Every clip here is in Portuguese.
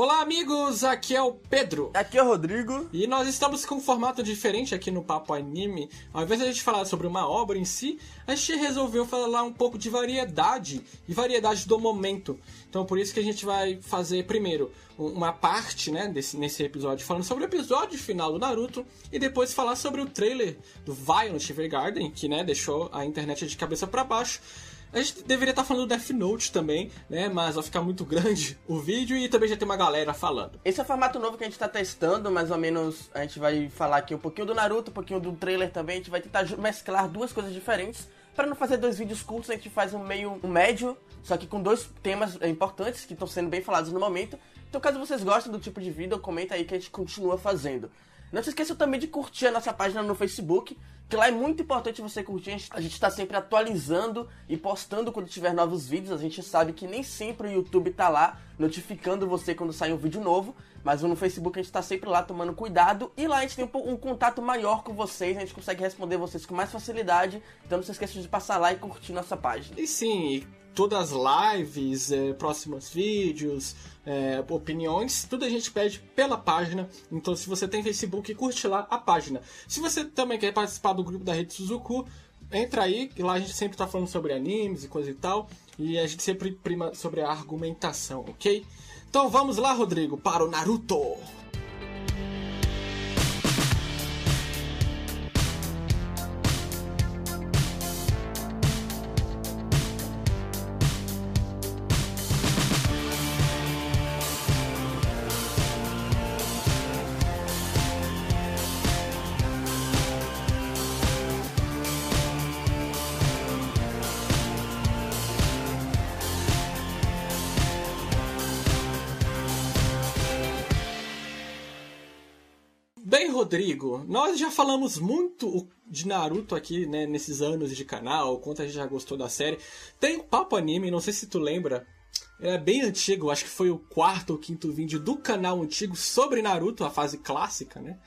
Olá, amigos! Aqui é o Pedro. Aqui é o Rodrigo. E nós estamos com um formato diferente aqui no Papo Anime. Ao invés de a gente falar sobre uma obra em si, a gente resolveu falar um pouco de variedade e variedade do momento. Então, por isso que a gente vai fazer primeiro uma parte, né, desse, nesse episódio falando sobre o episódio final do Naruto e depois falar sobre o trailer do Violent Evergarden, que, né, deixou a internet de cabeça para baixo. A gente deveria estar falando do Death Note também, né? Mas vai ficar muito grande o vídeo e também já tem uma galera falando. Esse é o formato novo que a gente está testando, mais ou menos a gente vai falar aqui um pouquinho do Naruto, um pouquinho do trailer também. A gente vai tentar mesclar duas coisas diferentes. Para não fazer dois vídeos curtos, a gente faz um meio um médio, só que com dois temas importantes que estão sendo bem falados no momento. Então, caso vocês gostem do tipo de vídeo, comenta aí que a gente continua fazendo. Não se esqueça também de curtir a nossa página no Facebook, que lá é muito importante você curtir. A gente está sempre atualizando e postando quando tiver novos vídeos. A gente sabe que nem sempre o YouTube tá lá notificando você quando sai um vídeo novo, mas no Facebook a gente está sempre lá tomando cuidado e lá a gente tem um, um, contato maior com vocês, a gente consegue responder vocês com mais facilidade. Então não se esqueça de passar lá e curtir nossa página. E sim, todas as lives, é, próximos vídeos, é, opiniões, tudo a gente pede pela página. Então, se você tem Facebook, curte lá a página. Se você também quer participar do grupo da Rede Suzuku, entra aí, que lá a gente sempre está falando sobre animes e coisa e tal. E a gente sempre prima sobre a argumentação, ok? Então vamos lá, Rodrigo, para o Naruto! Bem, Rodrigo, nós já falamos muito de Naruto aqui, né, nesses anos de canal, quanto a gente já gostou da série. Tem o Papo Anime, não sei se tu lembra, é bem antigo, acho que foi o quarto ou quinto vídeo do canal antigo sobre Naruto, a fase clássica, né?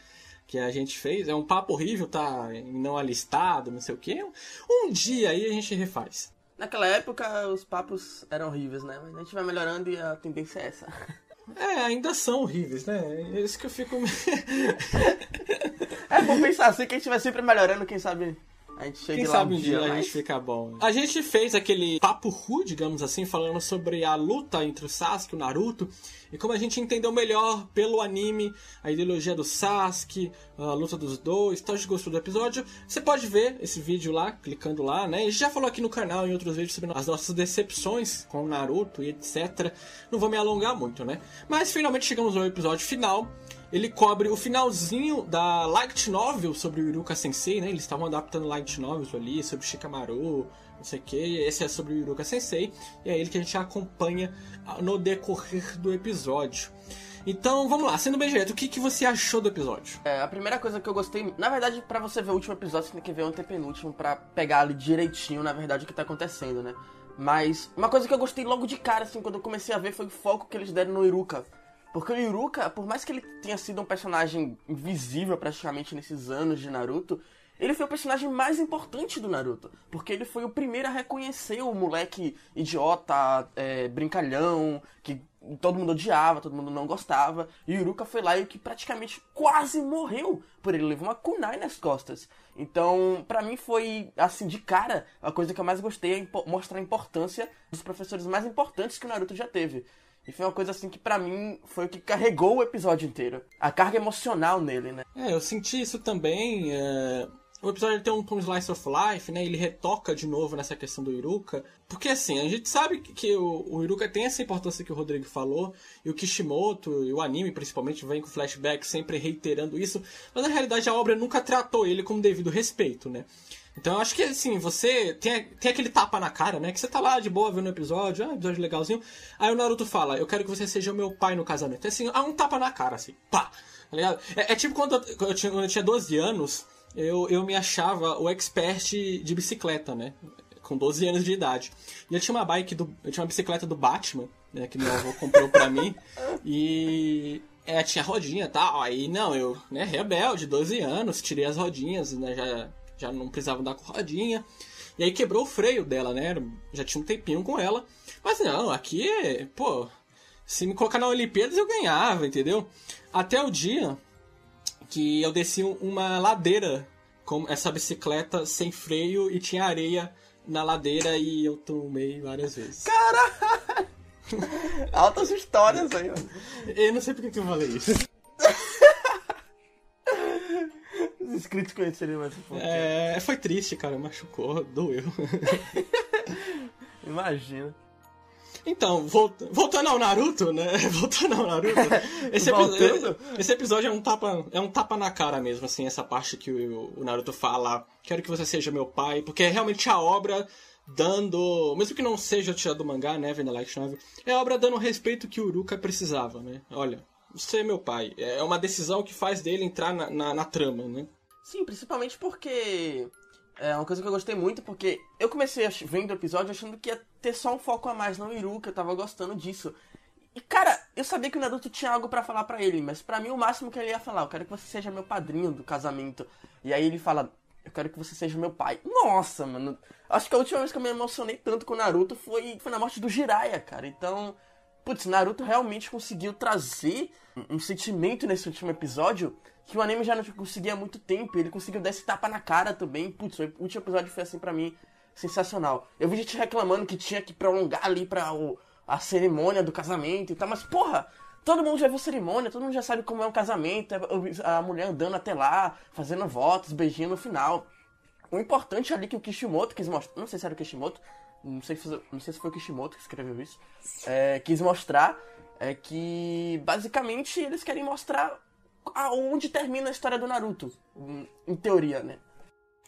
Que a gente fez. É um papo horrível, tá não alistado, não sei o quê. Um dia aí a gente refaz. Naquela época os papos eram horríveis, né? Mas a gente vai melhorando e a tendência é essa. É, ainda são horríveis, né? É isso que eu fico. é bom pensar assim que a gente vai sempre melhorando, quem sabe a gente chega Quem lá sabe um dia, a gente fica bom. A gente fez aquele papo ru, digamos assim, falando sobre a luta entre o Sasuke e o Naruto e como a gente entendeu melhor pelo anime a ideologia do Sasuke, a luta dos dois. Então, a gente gostou do episódio. Você pode ver esse vídeo lá, clicando lá, né? A gente já falou aqui no canal em outros vídeos sobre as nossas decepções com o Naruto e etc. Não vou me alongar muito, né? Mas finalmente chegamos ao episódio final ele cobre o finalzinho da light novel sobre o Iruka Sensei, né? Eles estavam adaptando light novels ali sobre Shikamaru, não sei o que. Esse é sobre o Iruka Sensei e é ele que a gente acompanha no decorrer do episódio. Então, vamos lá, sendo bem direto, o que, que você achou do episódio? É, a primeira coisa que eu gostei, na verdade, para você ver o último episódio, você tem que ver o antepenúltimo para pegar ali direitinho, na verdade, o que tá acontecendo, né? Mas uma coisa que eu gostei logo de cara, assim, quando eu comecei a ver, foi o foco que eles deram no Iruka. Porque o Iruka, por mais que ele tenha sido um personagem invisível praticamente nesses anos de Naruto, ele foi o personagem mais importante do Naruto. Porque ele foi o primeiro a reconhecer o moleque idiota, é, brincalhão, que todo mundo odiava, todo mundo não gostava. E o Iruka foi lá e que praticamente quase morreu por ele. Levou uma kunai nas costas. Então, para mim foi, assim, de cara, a coisa que eu mais gostei é mostrar a importância dos professores mais importantes que o Naruto já teve. E foi uma coisa assim que para mim foi o que carregou o episódio inteiro. A carga emocional nele, né? É, eu senti isso também. É... O episódio tem um, um slice of life, né? Ele retoca de novo nessa questão do Iruka. Porque assim, a gente sabe que o, o Iruka tem essa importância que o Rodrigo falou, e o Kishimoto, e o anime principalmente, vem com flashback sempre reiterando isso, mas na realidade a obra nunca tratou ele com devido respeito, né? Então eu acho que assim, você tem, tem aquele tapa na cara, né? Que você tá lá de boa vendo o episódio, ah, episódio legalzinho. Aí o Naruto fala, eu quero que você seja o meu pai no casamento. É assim, ah, um tapa na cara, assim, pá, tá ligado? É, é tipo quando eu, quando eu, tinha, quando eu tinha 12 anos, eu, eu me achava o expert de bicicleta, né? Com 12 anos de idade. E eu tinha uma bike do. Eu tinha uma bicicleta do Batman, né? Que meu avô comprou pra mim. E. É, tinha rodinha e tal. Aí, não, eu, né, rebelde, 12 anos, tirei as rodinhas, né? Já já não precisava andar com rodinha. E aí quebrou o freio dela, né? Já tinha um tempinho com ela. Mas não, aqui, pô, Se me colocar na Olimpíadas, eu ganhava, entendeu? Até o dia que eu desci uma ladeira com essa bicicleta sem freio e tinha areia na ladeira e eu tomei várias vezes. Caralho! Altas histórias aí, mano. Eu não sei por que eu falei isso. Os inscritos conheceriam mais um pouco. É, foi triste, cara. Machucou, doeu. Imagina. Então, volta, voltando ao Naruto, né? Voltando ao Naruto. Esse, esse episódio é um, tapa, é um tapa na cara mesmo, assim, essa parte que o, o Naruto fala, quero que você seja meu pai, porque é realmente a obra dando, mesmo que não seja tirado do mangá, né, Venda Light Novel, é a obra dando o respeito que o Uruka precisava, né? Olha, você é meu pai. É uma decisão que faz dele entrar na, na, na trama, né? Sim, principalmente porque é uma coisa que eu gostei muito, porque eu comecei vendo o episódio achando que ia ter só um foco a mais no Iruka, eu tava gostando disso. E cara, eu sabia que o Naruto tinha algo pra falar pra ele, mas pra mim o máximo que ele ia falar, eu quero que você seja meu padrinho do casamento. E aí ele fala, eu quero que você seja meu pai. Nossa, mano. Acho que a última vez que eu me emocionei tanto com o Naruto foi, foi na morte do Jiraiya, cara. Então, putz, Naruto realmente conseguiu trazer um sentimento nesse último episódio que o anime já não conseguia há muito tempo. Ele conseguiu dar esse tapa na cara também. Putz, o último episódio foi assim pra mim sensacional. Eu vi gente reclamando que tinha que prolongar ali pra o, a cerimônia do casamento e tal, mas porra, todo mundo já viu cerimônia, todo mundo já sabe como é um casamento, é a mulher andando até lá, fazendo votos, beijinho no final. O importante ali que o Kishimoto quis mostrar, não sei se era o Kishimoto, não sei se, não sei se foi o Kishimoto que escreveu isso, é, quis mostrar é que basicamente eles querem mostrar aonde termina a história do Naruto, em- teoria, né?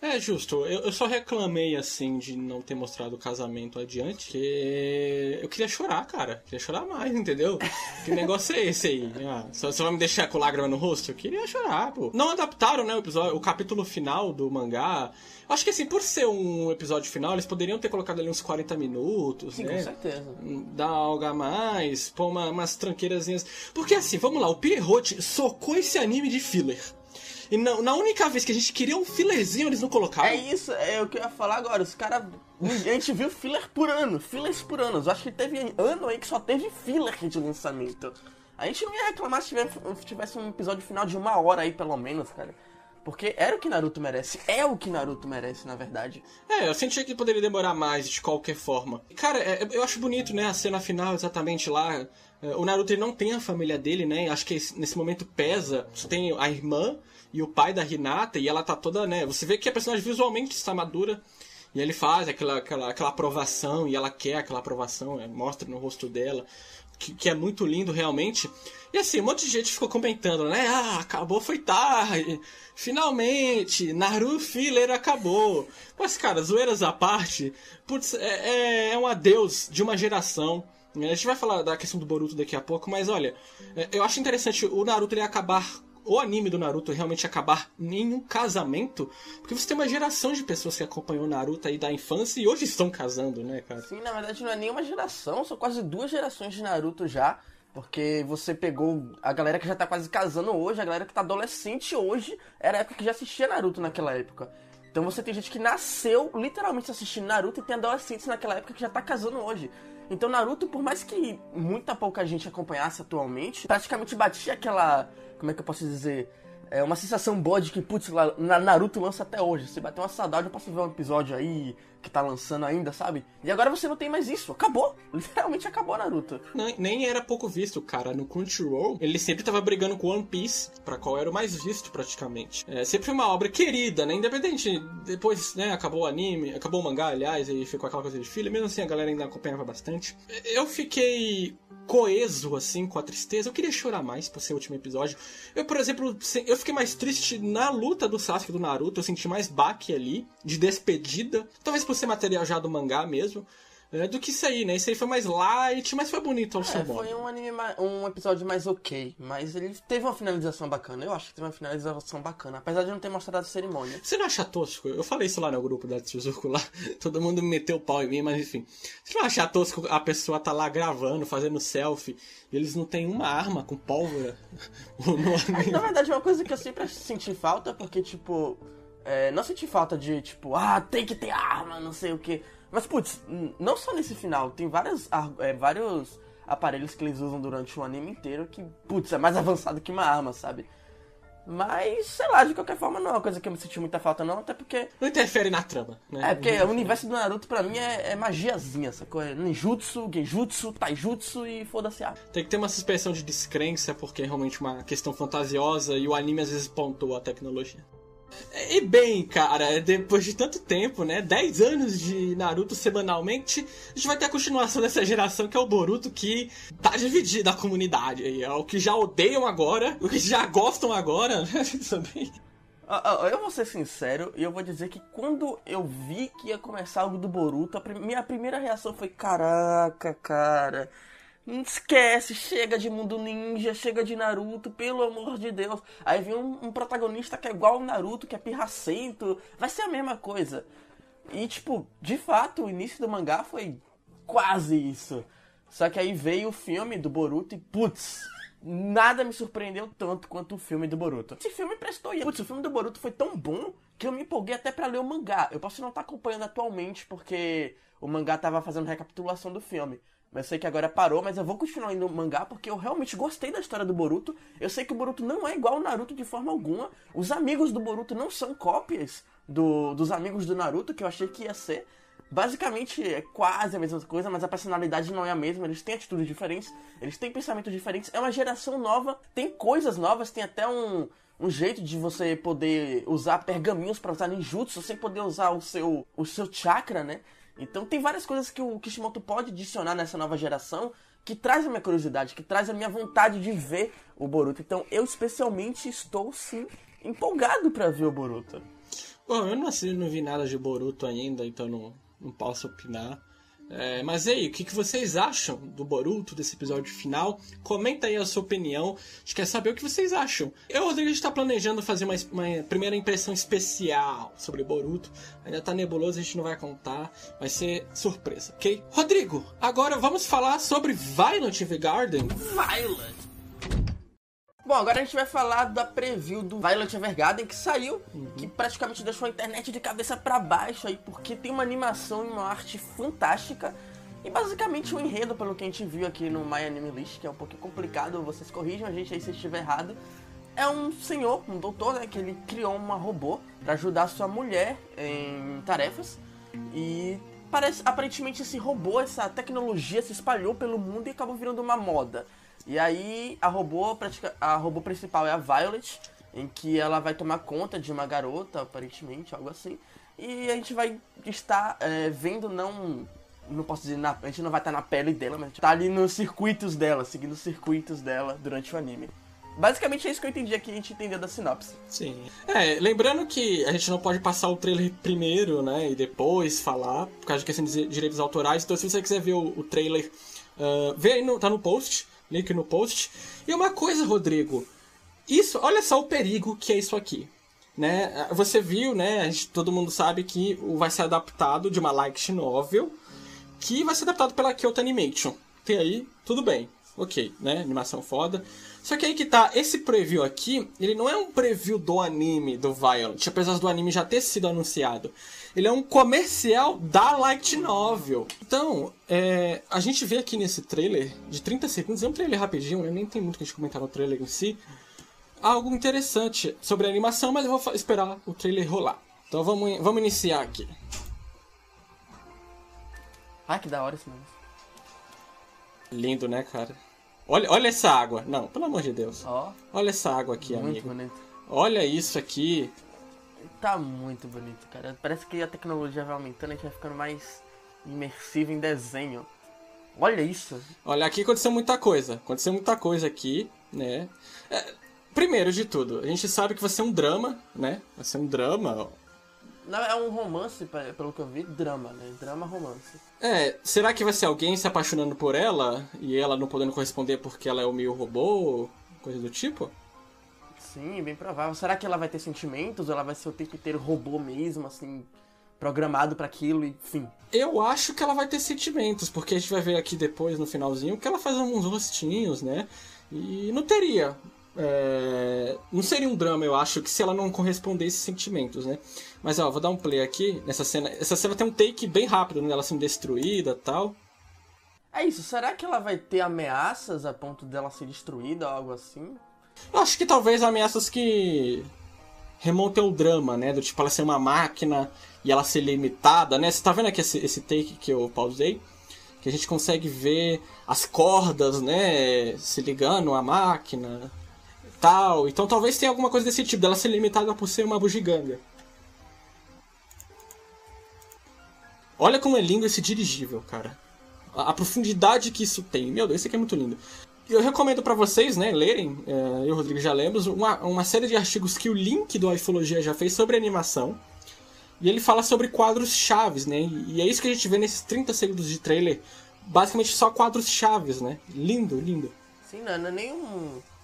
É justo, eu, eu só reclamei assim de não ter mostrado o casamento adiante, que eu queria chorar, cara. Queria chorar mais, entendeu? Que negócio é esse aí? Ah, só- vai me deixar com lágrima no rosto? Eu queria chorar, pô. Não adaptaram, né, o episódio, o capítulo final do mangá. Acho que assim, por ser um episódio final, eles poderiam ter colocado ali uns 40 minutos, Sim, né? com certeza. dar algo a mais, pôr uma, umas tranqueirazinhas. Porque assim, vamos lá, o Pierrot socou esse anime de filler. E na, na única vez que a gente queria um fillerzinho, eles não colocaram. É isso, é o que eu ia falar agora. Os caras. A gente viu filler por ano, fillers por ano. Eu acho que teve ano aí que só teve filler de lançamento. A gente não ia reclamar se tivesse um episódio final de uma hora aí, pelo menos, cara. Porque era o que Naruto merece. É o que Naruto merece, na verdade. É, eu sentia que poderia demorar mais de qualquer forma. Cara, é, eu acho bonito, né, a cena final exatamente lá. É, O Naruto ele não tem a família dele, né? Acho que esse- nesse momento pesa. Você tem a irmã e o pai da Hinata e ela tá toda, né? Você vê que a personagem visualmente está madura. E ele faz aquela, aquela, aquela aprovação e ela quer aquela aprovação, é, mostra no rosto dela. Que, que é muito lindo realmente. E assim, um monte de gente ficou comentando, né? Ah, acabou, foi tarde. Finalmente, Naru Filler acabou. Mas, cara, zoeiras à parte, putz, é, é, é um adeus de uma geração. A gente vai falar da questão do Boruto daqui a pouco, mas olha, é, eu acho interessante o Naruto ele acabar, o anime do Naruto realmente acabar em um casamento, porque você tem uma geração de pessoas que acompanhou Naruto aí da infância e hoje estão casando, né, cara? Sim, na verdade não é nenhuma geração, são quase duas gerações de Naruto já. Porque você pegou a galera que já tá quase casando hoje, a galera que tá adolescente hoje, era a época que já assistia Naruto naquela época. Então você tem gente que nasceu literalmente assistindo Naruto e tem adolescentes naquela época que já tá casando hoje. Então Naruto, por mais que muita pouca gente acompanhasse atualmente, praticamente batia aquela. Como é que eu posso dizer? É uma sensação boa de que, putz, na- Naruto lança até hoje. Se bater uma saudade, eu posso ver um episódio aí que tá lançando ainda, sabe? E agora você não tem mais isso. Acabou. Literalmente acabou Naruto. Nem, nem era pouco visto, cara. No Crunchyroll, ele sempre tava brigando com One Piece, pra qual era o mais visto, praticamente. É sempre uma obra querida, né? Independente, depois, né, acabou o anime, acabou o mangá, aliás, e ficou aquela coisa de filha, mesmo assim a galera ainda acompanhava bastante. Eu fiquei coeso, assim, com a tristeza. Eu queria chorar mais por ser o último episódio. Eu, por exemplo, eu fiquei mais triste na luta do Sasuke do Naruto, eu senti mais baque ali, de despedida. Talvez por ser material já do mangá mesmo. É, do que isso aí, né? Isso aí foi mais light, mas foi bonito ao seu É, modo. foi um anime um episódio mais ok, mas ele teve uma finalização bacana. Eu acho que teve uma finalização bacana, apesar de não ter mostrado a cerimônia. Você não acha tosco? Eu falei isso lá no grupo da Tsuzuku lá. Todo mundo me meteu o pau em mim, mas enfim. Você não acha tosco a pessoa tá lá gravando, fazendo selfie, e eles não têm uma arma com pólvora? Na verdade, é uma coisa que eu sempre senti falta, porque, tipo, é, não senti falta de, tipo, ah, tem que ter arma, não sei o quê. Mas, putz, não só nesse final, tem várias, ar- é, vários aparelhos que eles usam durante o anime inteiro, que, putz, é mais avançado que uma arma, sabe? Mas, sei lá, de qualquer forma não é uma coisa que eu me senti muita falta não, até porque... Não interfere na trama, né? É, porque o universo do Naruto pra mim é, é magiazinha, essa coisa. Ninjutsu, genjutsu, taijutsu e foda-se a... Tem que ter uma suspensão de descrença, porque é realmente uma questão fantasiosa e o anime às vezes pontua a tecnologia. E bem, cara, depois de tanto tempo, né? 10 anos de Naruto semanalmente, a gente vai ter a continuação dessa geração que é o Boruto, que tá dividida a comunidade. É o que já odeiam agora, o que já gostam agora, né? Também. Eu vou ser sincero e eu vou dizer que quando eu vi que ia começar algo do Boruto, a minha primeira reação foi: caraca, cara Esquece, chega de mundo ninja, chega de Naruto, pelo amor de Deus. Aí vem um, um protagonista que é igual ao Naruto, que é pirracento. Vai ser a mesma coisa. E, tipo, de fato, o início do mangá foi quase isso. Só que aí veio o filme do Boruto e, putz, nada me surpreendeu tanto quanto o filme do Boruto. Esse filme prestou. Putz, o filme do Boruto foi tão bom que eu me empolguei até para ler o mangá. Eu posso não estar tá acompanhando atualmente porque o mangá tava fazendo recapitulação do filme. Mas eu sei que agora parou, mas eu vou continuar indo mangá porque eu realmente gostei da história do Boruto. Eu sei que o Boruto não é igual ao Naruto de forma alguma. Os amigos do Boruto não são cópias do, dos amigos do Naruto, que eu achei que ia ser. Basicamente é quase a mesma coisa, mas a personalidade não é a mesma. Eles têm atitudes diferentes, eles têm pensamentos diferentes. É uma geração nova, tem coisas novas, tem até um, um jeito de você poder usar pergaminhos para usar ninjutsu sem poder usar o seu, o seu chakra, né? Então tem várias coisas que o Kishimoto pode adicionar nessa nova geração que traz a minha curiosidade, que traz a minha vontade de ver o Boruto. Então eu especialmente estou sim empolgado para ver o Boruto. Bom, eu não, assim, não vi nada de Boruto ainda, então não, não posso opinar. É, mas aí, o que, que vocês acham do Boruto, desse episódio final? Comenta aí a sua opinião. A gente quer saber o que vocês acham. Eu, Rodrigo, a gente tá planejando fazer uma, uma primeira impressão especial sobre Boruto. Ainda tá nebuloso, a gente não vai contar. Vai ser surpresa, ok? Rodrigo, agora vamos falar sobre Violent Evergarden. Violent! Bom, agora a gente vai falar da preview do Violet Evergarden que saiu, uhum. que praticamente deixou a internet de cabeça para baixo aí, porque tem uma animação e uma arte fantástica. E basicamente o enredo, pelo que a gente viu aqui no My Anime List, que é um pouquinho complicado, vocês corrijam a gente aí se estiver errado. É um senhor, um doutor, né, que ele criou uma robô para ajudar sua mulher em tarefas. E parece, aparentemente esse robô, essa tecnologia se espalhou pelo mundo e acabou virando uma moda. E aí a robô, a robô principal é a Violet, em que ela vai tomar conta de uma garota, aparentemente, algo assim. E a gente vai estar é, vendo não. Não posso dizer, na, a gente não vai estar na pele dela, mas tá ali nos circuitos dela, seguindo os circuitos dela durante o anime. Basicamente é isso que eu entendi aqui, a gente entendeu da sinopse. Sim. É, lembrando que a gente não pode passar o trailer primeiro, né, e depois falar, por causa de questão de direitos autorais. Então se você quiser ver o, o trailer, uh, vê aí, no, tá no post link no post. E uma coisa, Rodrigo, isso, olha só o perigo que é isso aqui. Né? Você viu, né? Gente, todo mundo sabe que vai ser adaptado de uma light novel que vai ser adaptado pela Kyoto Animation. Tem aí, tudo bem. Ok, né? Animação foda. Só que aí que tá, esse preview aqui, ele não é um preview do anime do Violent, apesar do anime já ter sido anunciado. Ele é um comercial da Light Novel. Então, é, a gente vê aqui nesse trailer de 30 segundos, é um trailer rapidinho, né? nem tem muito que a gente comentar no trailer em si. Algo interessante sobre a animação, mas eu vou esperar o trailer rolar. Então vamos, vamos iniciar aqui. Ah, que da hora esse negócio. Lindo, né, cara? Olha, olha essa água. Não, pelo amor de Deus. Ó. Olha essa água aqui, muito amigo. Bonito. Olha isso aqui. Tá muito bonito, cara. Parece que a tecnologia vai aumentando, a gente vai ficando mais imersivo em desenho. Olha isso. Olha, aqui aconteceu muita coisa. Aconteceu muita coisa aqui, né? É, primeiro de tudo, a gente sabe que vai ser um drama, né? Vai ser um drama. É um romance, pelo que eu vi, drama, né? Drama, romance. É, será que vai ser alguém se apaixonando por ela e ela não podendo corresponder porque ela é o meio robô? Coisa do tipo? Sim, bem provável. Será que ela vai ter sentimentos ou ela vai ser o tempo inteiro robô mesmo, assim, programado para aquilo, enfim? Eu acho que ela vai ter sentimentos, porque a gente vai ver aqui depois, no finalzinho, que ela faz uns rostinhos, né? E não teria. É... Não seria um drama, eu acho, que se ela não correspondesse sentimentos, né? Mas ó, vou dar um play aqui nessa cena. Essa cena tem um take bem rápido, né? Ela sendo destruída tal. É isso, será que ela vai ter ameaças a ponto dela ser destruída ou algo assim? Eu acho que talvez ameaças que remontem o drama, né? Do tipo ela ser uma máquina e ela ser limitada, né? Você tá vendo aqui esse, esse take que eu pausei? Que a gente consegue ver as cordas, né? Se ligando à máquina tal. Então talvez tenha alguma coisa desse tipo, dela ser limitada por ser uma bugiganga. Olha como é lindo esse dirigível, cara. A, a profundidade que isso tem. Meu Deus, isso aqui é muito lindo. Eu recomendo para vocês, né, lerem, é, eu e o Rodrigo já lemos, uma, uma série de artigos que o Link do Ifologia já fez sobre animação. E ele fala sobre quadros chaves, né? E é isso que a gente vê nesses 30 segundos de trailer. Basicamente só quadros chaves, né? Lindo, lindo. Sim, não, não é nem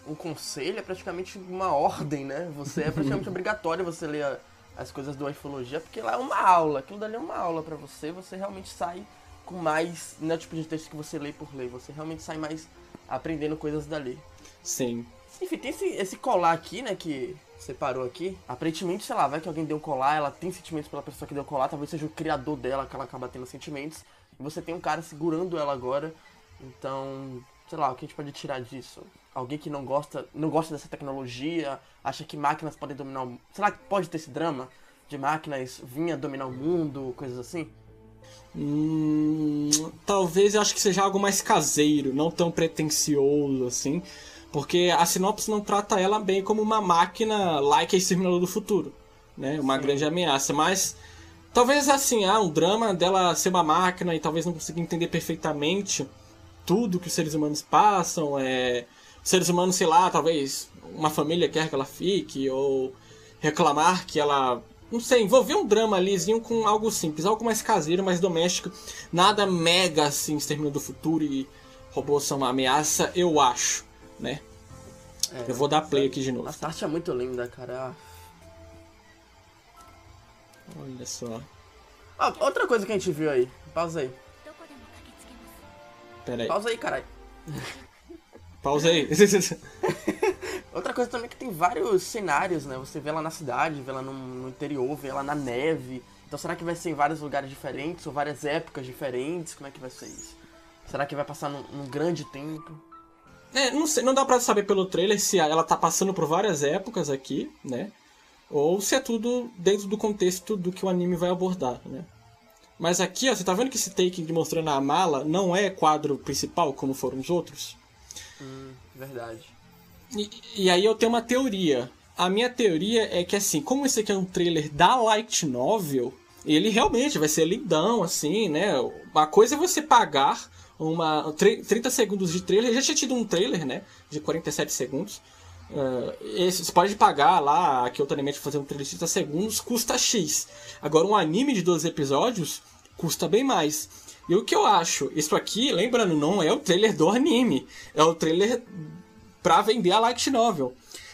um, um conselho, é praticamente uma ordem, né? Você é praticamente obrigatório você ler a, as coisas do Ufologia, porque lá é uma aula, aquilo dali é uma aula para você, você realmente sai com mais, não é o tipo de texto que você lê por ler, você realmente sai mais aprendendo coisas dali. Sim. Enfim, tem esse, esse colar aqui, né, que separou aqui. Aparentemente, sei lá, vai que alguém deu colar, ela tem sentimentos pela pessoa que deu colar, talvez seja o criador dela que ela acaba tendo sentimentos. E você tem um cara segurando ela agora. Então, sei lá, o que a gente pode tirar disso? Alguém que não gosta, não gosta dessa tecnologia, acha que máquinas podem dominar o Será que pode ter esse drama de máquinas vinha dominar o mundo, coisas assim? Hum, talvez eu acho que seja algo mais caseiro, não tão pretencioso assim, porque a sinopse não trata ela bem como uma máquina like a Exterminador do Futuro, né? Uma Sim. grande ameaça, mas talvez assim, ah, um drama dela ser uma máquina e talvez não consiga entender perfeitamente tudo que os seres humanos passam, é seres humanos, sei lá, talvez uma família quer que ela fique, ou reclamar que ela. Não sei, envolver um drama alizinho com algo simples, algo mais caseiro, mais doméstico, nada mega assim, extermínio do futuro e robôs são uma ameaça, eu acho, né? É, eu vou dar play aqui de novo. Essa arte é muito linda, cara. Olha só. Ah, outra coisa que a gente viu aí. Pausa aí. Pera aí. Pausa aí, caralho. Pausa aí. Outra coisa também é que tem vários cenários, né? Você vê ela na cidade, vê ela no, no, interior, vê ela na neve. Então será que vai ser em vários lugares diferentes ou várias épocas diferentes? Como é que vai ser isso? Será que vai passar num, num grande tempo? É, não sei, não dá pra saber pelo trailer se ela tá passando por várias épocas aqui, né? Ou se é tudo dentro do contexto do que o anime vai abordar, né? Mas aqui, ó, você tá vendo que esse take mostrando a mala não é quadro principal como foram os outros? Hum, verdade. E, e, aí eu tenho uma teoria. A minha teoria é que, assim, como esse aqui é um trailer da Light Novel, ele realmente vai ser lindão, assim, né? A coisa é você pagar uma 30 segundos de trailer. Eu já tinha tido um trailer, né? De 47 segundos. Uh, esse, você pode pagar lá, aqui outro anime fazer um trailer de 30 segundos, custa X. Agora, um anime de 12 episódios custa bem mais. E o que eu acho? Isso aqui, lembrando, não é o trailer do anime. É o trailer para vender a light novel.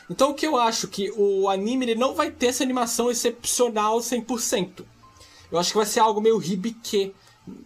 Então o que eu acho que o anime ele não vai ter essa animação excepcional 100%. Eu acho que vai ser algo meio ribique,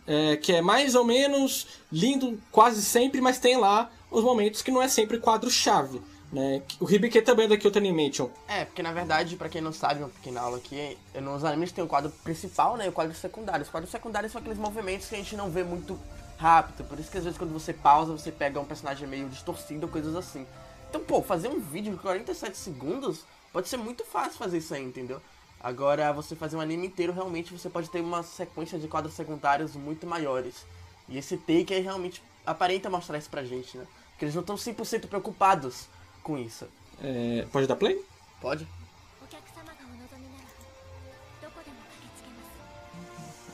é, que é mais ou menos lindo quase sempre, mas tem lá os momentos que não é sempre quadro-chave. Né? O Ribique também é da Kyoto Animation. É, porque na verdade, para quem não sabe, uma pequena aula aqui, nos animes tem o quadro principal né, e o quadro secundário. Os quadros secundários são aqueles movimentos que a gente não vê muito rápido, por isso que às vezes quando você pausa, você pega um personagem meio distorcido coisas assim. Então, pô, fazer um vídeo de 47 segundos pode ser muito fácil fazer isso aí, entendeu? Agora, você fazer um anime inteiro, realmente você pode ter uma sequência de quadros secundários muito maiores. E esse take aí realmente aparenta mostrar isso pra gente, né? Porque eles não estão 100% preocupados com isso. É, pode dar play? Pode.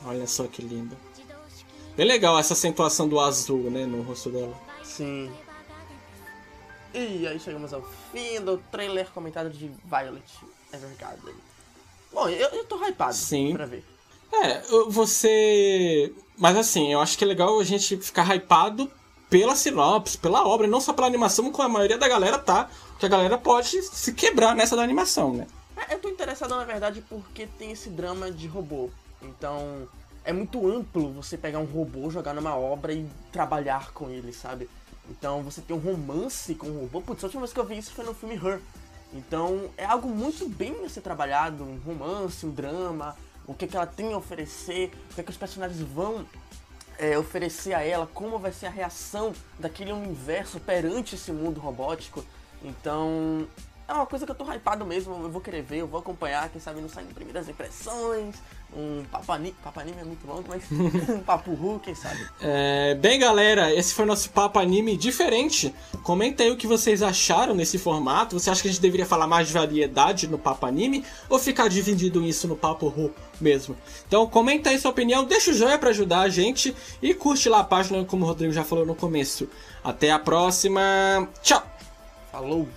Olha só que lindo. Bem legal essa acentuação do azul, né, no rosto dela. Sim. E aí chegamos ao fim do trailer comentado de Violet Evergarden. Bom, eu, eu tô hypado Sim. pra ver. É, você. Mas assim, eu acho que é legal a gente ficar hypado pela sinopse, pela obra, não só pela animação, como a maioria da galera tá. Porque a galera pode se quebrar nessa da animação, né? É, eu tô interessado na verdade porque tem esse drama de robô. Então, é muito amplo você pegar um robô, jogar numa obra e trabalhar com ele, sabe? Então você tem um romance com um robô. Putz, a última vez que eu vi isso foi no filme Her. Então é algo muito bem a ser trabalhado, um romance, um drama, o que, é que ela tem a oferecer, o que, é que os personagens vão é, oferecer a ela como vai ser a reação daquele universo perante esse mundo robótico. Então, é uma coisa que eu tô hypado mesmo, eu vou querer ver, eu vou acompanhar, quem sabe não saem primeiras impressões, um papo anime, papo anime é muito longo, mas um papo ru, quem sabe. É, bem galera, esse foi nosso papo anime diferente. Comenta aí o que vocês acharam nesse formato. Você acha que a gente deveria falar mais de variedade no papo anime ou ficar dividido isso no papo ru mesmo? Então comenta aí sua opinião, deixa o joinha para ajudar a gente e curte lá a página como o Rodrigo já falou no começo. Até a próxima. Tchau. Falou.